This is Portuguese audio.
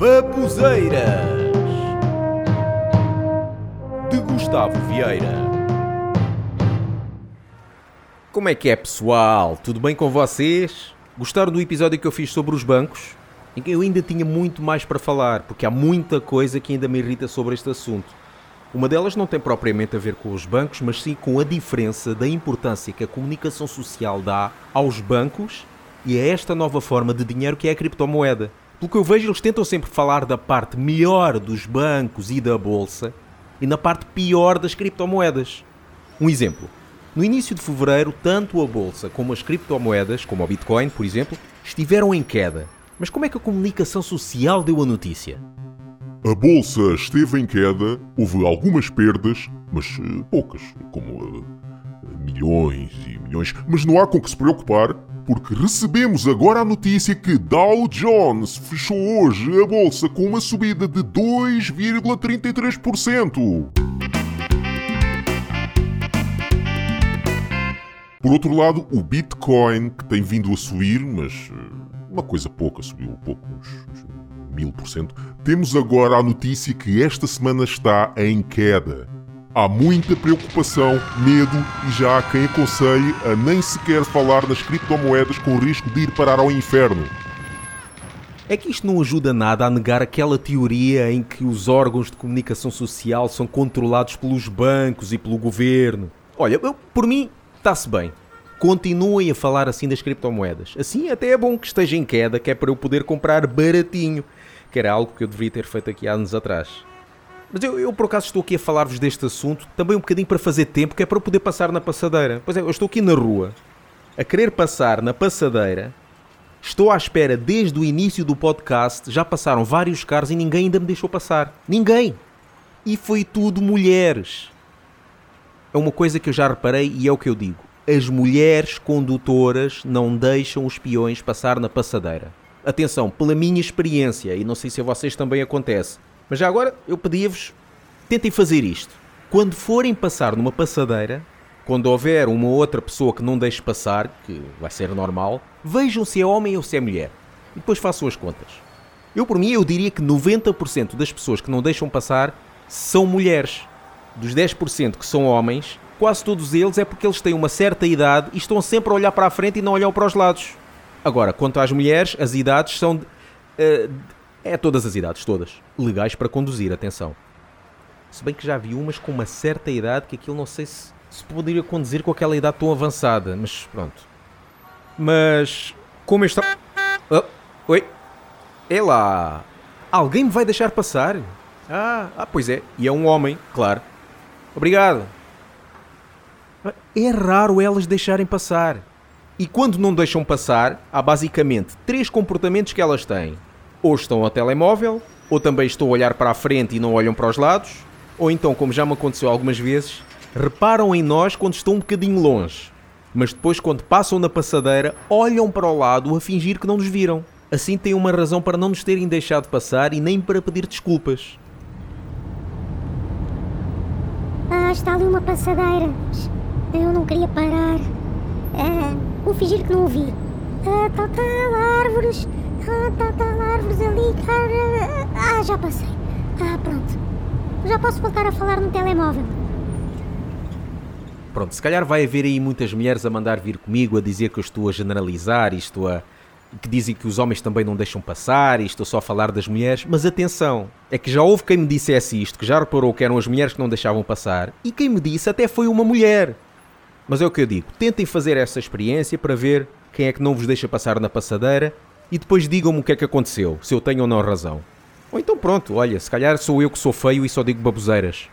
Babuzeiras de Gustavo Vieira. Como é que é, pessoal? Tudo bem com vocês? Gostaram do episódio que eu fiz sobre os bancos? Eu ainda tinha muito mais para falar, porque há muita coisa que ainda me irrita sobre este assunto. Uma delas não tem propriamente a ver com os bancos, mas sim com a diferença da importância que a comunicação social dá aos bancos e a esta nova forma de dinheiro que é a criptomoeda. Pelo que eu vejo, eles tentam sempre falar da parte melhor dos bancos e da bolsa e na parte pior das criptomoedas. Um exemplo. No início de fevereiro, tanto a bolsa como as criptomoedas, como o Bitcoin, por exemplo, estiveram em queda. Mas como é que a comunicação social deu a notícia? A bolsa esteve em queda, houve algumas perdas, mas uh, poucas, como uh, milhões e milhões. Mas não há com que se preocupar, porque recebemos agora a notícia que Dow Jones fechou hoje a bolsa com uma subida de 2,33%. Por outro lado, o Bitcoin, que tem vindo a subir, mas uh, uma coisa pouca, subiu um pouco, uns mil por cento, temos agora a notícia que esta semana está em queda. Há muita preocupação, medo e já há quem aconselhe a nem sequer falar nas criptomoedas com risco de ir parar ao inferno. É que isto não ajuda nada a negar aquela teoria em que os órgãos de comunicação social são controlados pelos bancos e pelo governo. Olha, eu, por mim, está-se bem. Continuem a falar assim das criptomoedas. Assim até é bom que esteja em queda, que é para eu poder comprar baratinho que era algo que eu deveria ter feito aqui há anos atrás. Mas eu, eu por acaso estou aqui a falar-vos deste assunto também um bocadinho para fazer tempo, que é para poder passar na passadeira. Pois é, eu estou aqui na rua, a querer passar na passadeira, estou à espera desde o início do podcast, já passaram vários carros e ninguém ainda me deixou passar. Ninguém! E foi tudo mulheres. É uma coisa que eu já reparei e é o que eu digo. As mulheres condutoras não deixam os peões passar na passadeira. Atenção, pela minha experiência, e não sei se a vocês também acontece, mas já agora eu pedia-vos, tentem fazer isto. Quando forem passar numa passadeira, quando houver uma outra pessoa que não deixe passar, que vai ser normal, vejam se é homem ou se é mulher. E depois façam as contas. Eu, por mim, eu diria que 90% das pessoas que não deixam passar são mulheres. Dos 10% que são homens, quase todos eles é porque eles têm uma certa idade e estão sempre a olhar para a frente e não olham para os lados. Agora, quanto às mulheres, as idades são. Uh, é todas as idades, todas. Legais para conduzir, atenção. Se bem que já vi umas com uma certa idade que aquilo não sei se, se poderia conduzir com aquela idade tão avançada, mas pronto. Mas. Como está. Oh, oi! É lá! Alguém me vai deixar passar? Ah, ah, pois é. E é um homem, claro. Obrigado. É raro elas deixarem passar. E quando não deixam passar, há basicamente três comportamentos que elas têm. Ou estão ao telemóvel, ou também estão a olhar para a frente e não olham para os lados, ou então, como já me aconteceu algumas vezes, reparam em nós quando estão um bocadinho longe, mas depois, quando passam na passadeira, olham para o lado a fingir que não nos viram. Assim têm uma razão para não nos terem deixado passar e nem para pedir desculpas. Ah, está ali uma passadeira. Eu não queria parar. Ah, vou fingir que não ouvi. Ah, tal, tal, árvores. Árvores ali. Ah, ah, já passei. Ah, pronto. Já posso voltar a falar no telemóvel. Pronto, se calhar vai haver aí muitas mulheres a mandar vir comigo a dizer que eu estou a generalizar, isto a. que dizem que os homens também não deixam passar, e estou só a falar das mulheres, mas atenção, é que já houve quem me dissesse isto, que já reparou que eram as mulheres que não deixavam passar, e quem me disse até foi uma mulher. Mas é o que eu digo, tentem fazer essa experiência para ver quem é que não vos deixa passar na passadeira e depois digam-me o que é que aconteceu, se eu tenho ou não razão. Ou então pronto, olha, se calhar sou eu que sou feio e só digo baboseiras.